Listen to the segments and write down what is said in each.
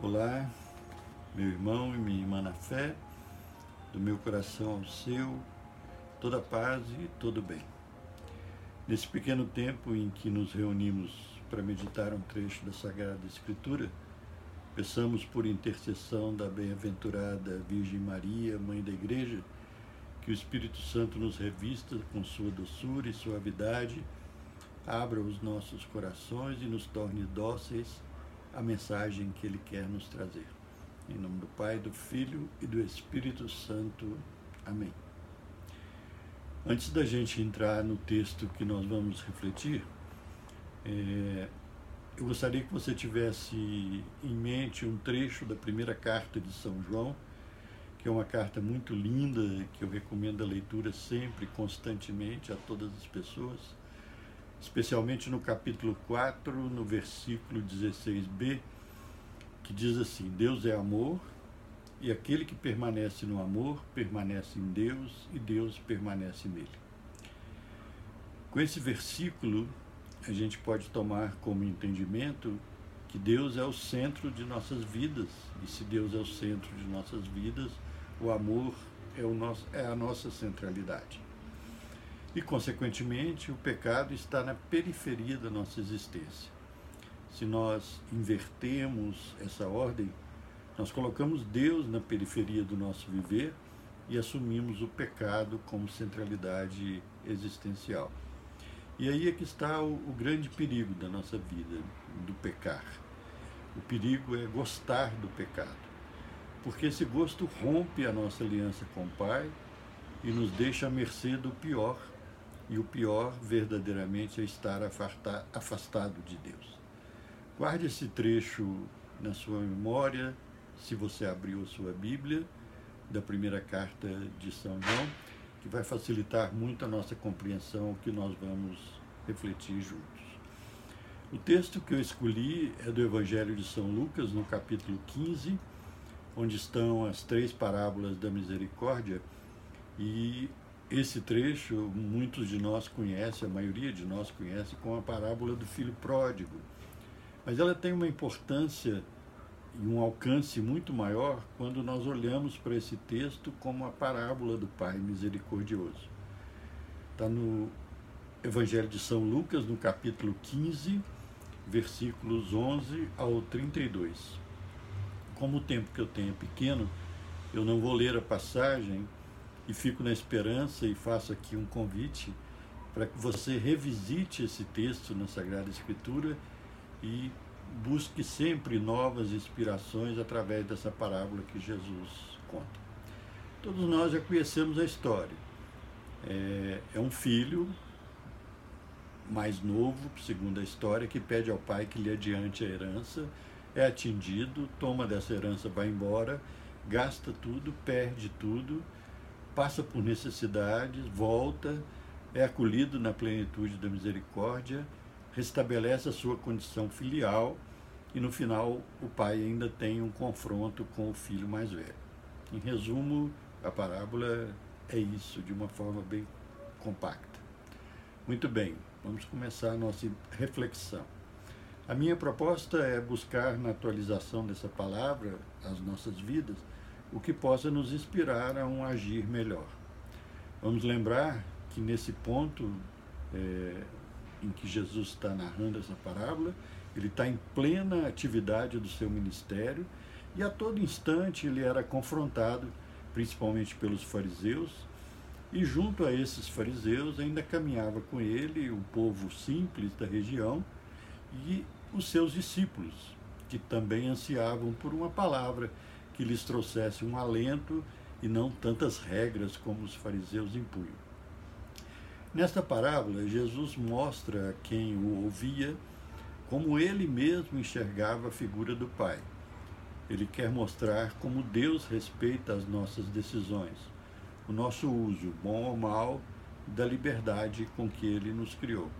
Olá, meu irmão e minha irmã na fé, do meu coração ao seu, toda paz e todo bem. Nesse pequeno tempo em que nos reunimos para meditar um trecho da Sagrada Escritura, peçamos por intercessão da bem-aventurada Virgem Maria, Mãe da Igreja, que o Espírito Santo nos revista com sua doçura e suavidade, abra os nossos corações e nos torne dóceis à mensagem que Ele quer nos trazer. Em nome do Pai, do Filho e do Espírito Santo. Amém. Antes da gente entrar no texto que nós vamos refletir, é, eu gostaria que você tivesse em mente um trecho da primeira carta de São João, que é uma carta muito linda, que eu recomendo a leitura sempre, constantemente, a todas as pessoas, especialmente no capítulo 4, no versículo 16b, que diz assim: Deus é amor e aquele que permanece no amor permanece em Deus e Deus permanece nele. Com esse versículo, a gente pode tomar como entendimento que Deus é o centro de nossas vidas, e se Deus é o centro de nossas vidas, o amor é, o nosso, é a nossa centralidade. E, consequentemente, o pecado está na periferia da nossa existência. Se nós invertemos essa ordem, nós colocamos Deus na periferia do nosso viver e assumimos o pecado como centralidade existencial. E aí é que está o, o, grande perigo da nossa vida, do pecar. O perigo é gostar do pecado, porque esse gosto rompe a nossa aliança com o Pai e nos deixa à mercê do pior, e o pior verdadeiramente é estar afastado de Deus. Guarde esse trecho na sua memória, se você abriu sua Bíblia, da primeira carta de São João, que vai facilitar muito a nossa compreensão, que nós vamos refletir juntos. O texto que eu escolhi é do Evangelho de São Lucas, no capítulo 15, onde estão as três parábolas da misericórdia, e esse trecho muitos de nós conhecem, a maioria de nós conhece, como a parábola do filho pródigo. Mas ela tem uma importância e um alcance muito maior quando nós olhamos para esse texto como a parábola do Pai misericordioso. Está no Evangelho de São Lucas, no capítulo 15, versículos 11 ao 32. Como o tempo que eu tenho é pequeno, eu não vou ler a passagem e fico na esperança e faço aqui um convite para que você revisite esse texto na Sagrada Escritura e busque sempre novas inspirações através dessa parábola que Jesus conta. Todos nós já conhecemos a história. É, é um filho mais novo, segundo a história, que pede ao pai que lhe adiante a herança, é atingido, toma dessa herança, vai embora, gasta tudo, perde tudo, passa por necessidades, volta, é acolhido na plenitude da misericórdia restabelece a sua condição filial e no final o pai ainda tem um confronto com o filho mais velho. Em resumo, a parábola é isso, de uma forma bem compacta. Muito bem, vamos começar a nossa reflexão. A minha proposta é buscar na atualização dessa palavra, as nossas vidas, o que possa nos inspirar a um agir melhor. Vamos lembrar que nesse ponto é, em que Jesus está narrando essa parábola, ele está em plena atividade do seu ministério e a todo instante ele era confrontado, principalmente pelos fariseus, e junto a esses fariseus ainda caminhava com ele o povo simples da região e os seus discípulos, que também ansiavam por uma palavra que lhes trouxesse um alento e não tantas regras como os fariseus impunham. Nesta parábola, Jesus mostra a quem o ouvia como ele mesmo enxergava a figura do Pai. Ele quer mostrar como Deus respeita as nossas decisões, o nosso uso, bom ou mal, da liberdade com que ele nos criou.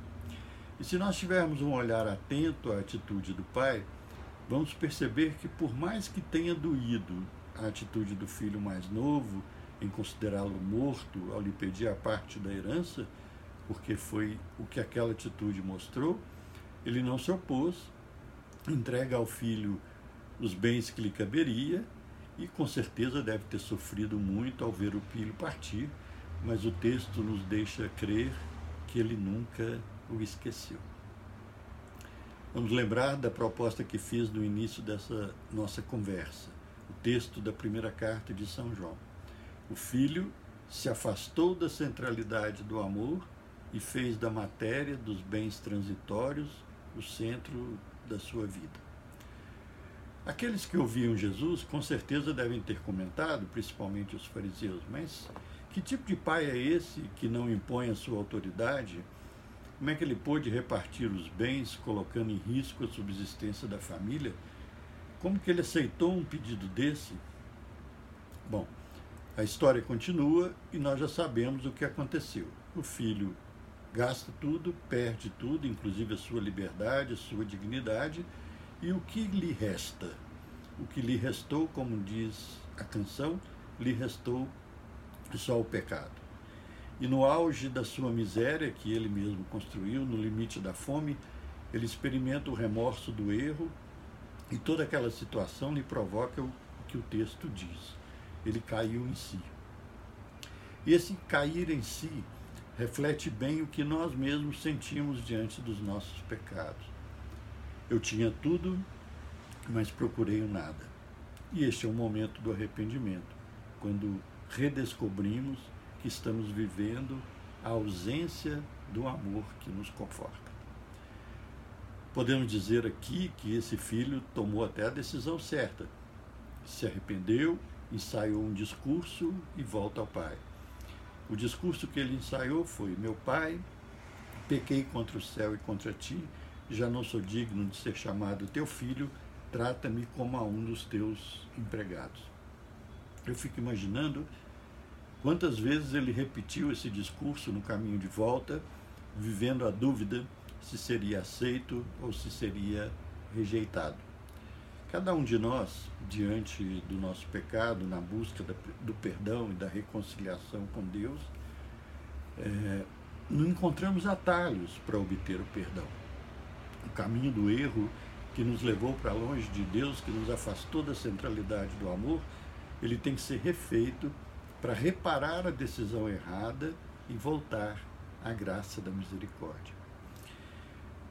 E se nós tivermos um olhar atento à atitude do Pai, vamos perceber que, por mais que tenha doído a atitude do filho mais novo, em considerá-lo morto ao lhe pedir a parte da herança, porque foi o que aquela atitude mostrou, ele não se opôs, entrega ao filho os bens que lhe caberia e com certeza deve ter sofrido muito ao ver o filho partir, mas o texto nos deixa crer que ele nunca o esqueceu. Vamos lembrar da proposta que fiz no início dessa nossa conversa, o texto da primeira carta de São João. O filho se afastou da centralidade do amor e fez da matéria, dos bens transitórios, o centro da sua vida. Aqueles que ouviam Jesus com certeza devem ter comentado, principalmente os fariseus, mas que tipo de pai é esse que não impõe a sua autoridade? Como é que ele pôde repartir os bens, colocando em risco a subsistência da família? Como que ele aceitou um pedido desse? Bom, a história continua e nós já sabemos o que aconteceu. O filho gasta tudo, perde tudo, inclusive a sua liberdade, a sua dignidade, e o que lhe resta? O que lhe restou, como diz a canção, lhe restou só o pecado. E no auge da sua miséria, que ele mesmo construiu, no limite da fome, ele experimenta o remorso do erro e toda aquela situação lhe provoca o que o texto diz. Ele caiu em si. E esse cair em si reflete bem o que nós mesmos sentimos diante dos nossos pecados. Eu tinha tudo, mas procurei o nada. E este é o momento do arrependimento, quando redescobrimos que estamos vivendo a ausência do amor que nos conforta. Podemos dizer aqui que esse filho tomou até a decisão certa. Se arrependeu, ensaiou um discurso e volta ao pai. O discurso que ele ensaiou foi: Meu pai, pequei contra o céu e contra ti, já não sou digno de ser chamado teu filho, trata-me como a um dos teus empregados. Eu fico imaginando Quantas vezes ele repetiu esse discurso no caminho de volta, vivendo a dúvida se seria aceito ou se seria rejeitado. Cada um de nós, diante do nosso pecado, na busca do perdão e da reconciliação com Deus, é, não encontramos atalhos para obter o perdão. O caminho do erro que nos levou para longe de Deus, que nos afastou da centralidade do amor, ele tem que ser refeito para reparar a decisão errada e voltar à graça da misericórdia.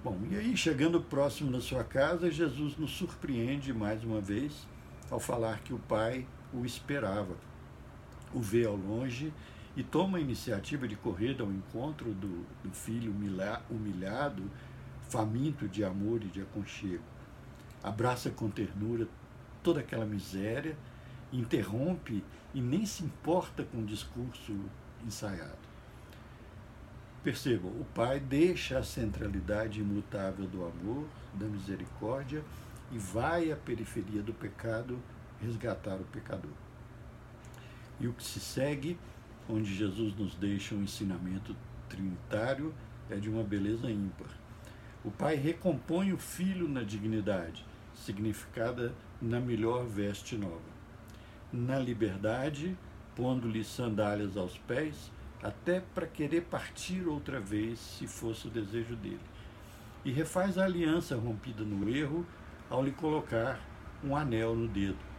Bom, e aí, chegando próximo da sua casa, Jesus nos surpreende mais uma vez ao falar que o Pai o esperava, o vê ao longe e toma a iniciativa de correr ao encontro do, do filho humilhado, faminto de amor e de aconchego. Abraça com ternura toda aquela miséria interrompe e nem se importa com o discurso ensaiado. Percebam, o Pai deixa a centralidade imutável do amor, da misericórdia e vai à periferia do pecado resgatar o pecador. E o que se segue, onde Jesus nos deixa um ensinamento trinitário, é de uma beleza ímpar. O Pai recompõe o Filho na dignidade, significada na melhor veste nova na liberdade, pondo-lhe sandálias aos pés, até para querer partir outra vez, se fosse o desejo dele. E refaz a aliança rompida no erro ao lhe colocar um anel no dedo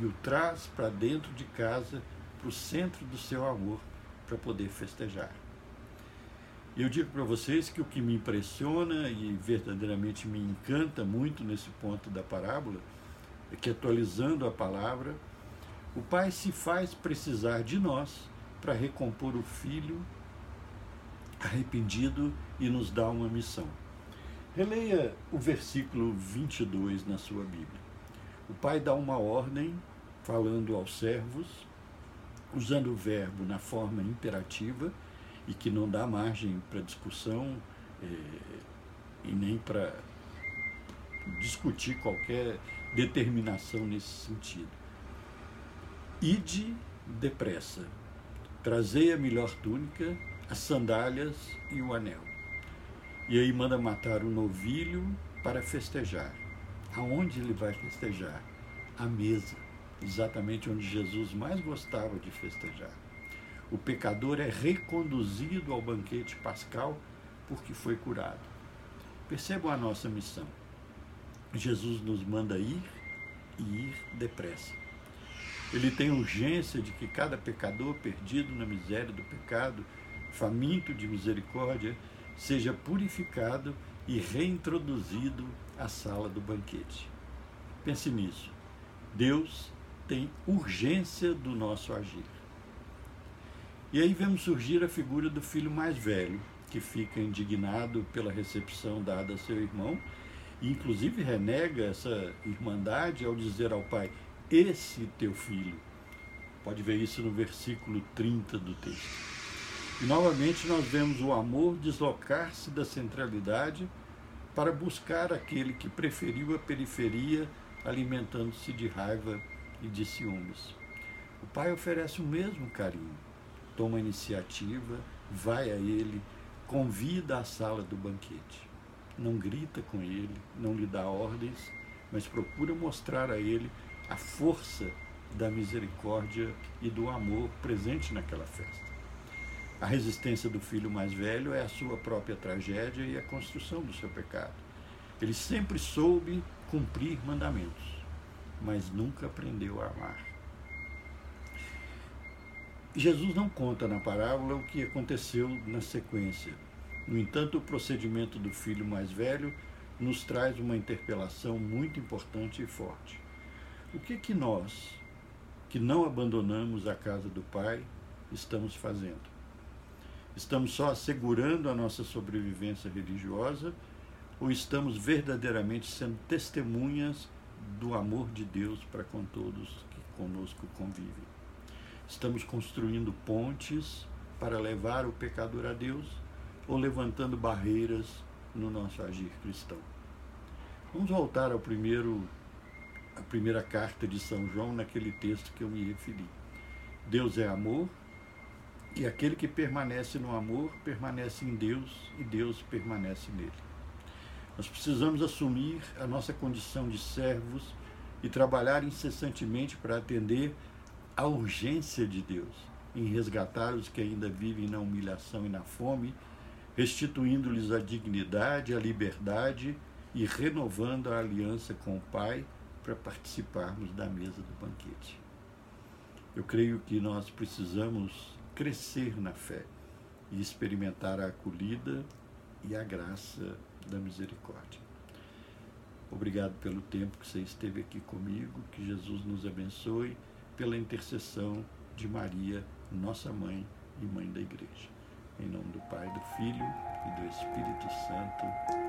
e o traz para dentro de casa, para o centro do seu amor, para poder festejar. Eu digo para vocês que o que me impressiona e verdadeiramente me encanta muito nesse ponto da parábola é que, atualizando a palavra, o Pai se faz precisar de nós para recompor o Filho arrependido e nos dá uma missão. Releia o versículo 22 na sua Bíblia. O Pai dá uma ordem, falando aos servos, usando o verbo na forma imperativa e que não dá margem para discussão eh, e nem para discutir qualquer determinação nesse sentido. Ide depressa, trazei a melhor túnica, as sandálias e o anel. E aí manda matar o novilho para festejar. Aonde ele vai festejar? À mesa, exatamente onde Jesus mais gostava de festejar. O pecador é reconduzido ao banquete pascal porque foi curado. Percebam a nossa missão. Jesus nos manda ir e ir depressa. Ele tem urgência de que cada pecador perdido na miséria do pecado, faminto de misericórdia, seja purificado e reintroduzido à sala do banquete. Pense nisso. Deus tem urgência do nosso agir. E aí vemos surgir a figura do filho mais velho, que fica indignado pela recepção dada a seu irmão, e inclusive renega essa irmandade ao dizer ao pai: Esse teu filho. Pode ver isso no versículo 30 do texto. E novamente nós vemos o amor deslocar-se da centralidade para buscar aquele que preferiu a periferia, alimentando-se de raiva e de ciúmes. O pai oferece o mesmo carinho, toma iniciativa, vai a ele, convida à sala do banquete. Não grita com ele, não lhe dá ordens, mas procura mostrar a ele a força da misericórdia e do amor presente naquela festa. A resistência do filho mais velho é a sua própria tragédia e a construção do seu pecado. Ele sempre soube cumprir mandamentos, mas nunca aprendeu a amar. Jesus não conta na parábola o que aconteceu na sequência. No entanto, o procedimento do filho mais velho nos traz uma interpelação muito importante e forte. O que que nós, que não abandonamos a casa do Pai, estamos fazendo? Estamos só assegurando a nossa sobrevivência religiosa ou estamos verdadeiramente sendo testemunhas do amor de Deus para com todos que conosco convivem? Estamos construindo pontes para levar o pecador a Deus ou levantando barreiras no nosso agir cristão? Vamos voltar ao primeiro a primeira carta de São João naquele texto que eu me referi. Deus é amor e aquele que permanece no amor permanece em Deus e Deus permanece nele. Nós precisamos assumir a nossa condição de servos e trabalhar incessantemente para atender à urgência de Deus em resgatar os que ainda vivem na humilhação e na fome, restituindo-lhes a dignidade, a liberdade e renovando a aliança com o Pai para participarmos da mesa do banquete. Eu creio que nós precisamos crescer na fé e experimentar a acolhida e a graça da misericórdia. Obrigado pelo tempo que você esteve aqui comigo, que Jesus nos abençoe pela intercessão de Maria, nossa mãe e mãe da igreja. Em nome do Pai, do Filho e do Espírito Santo.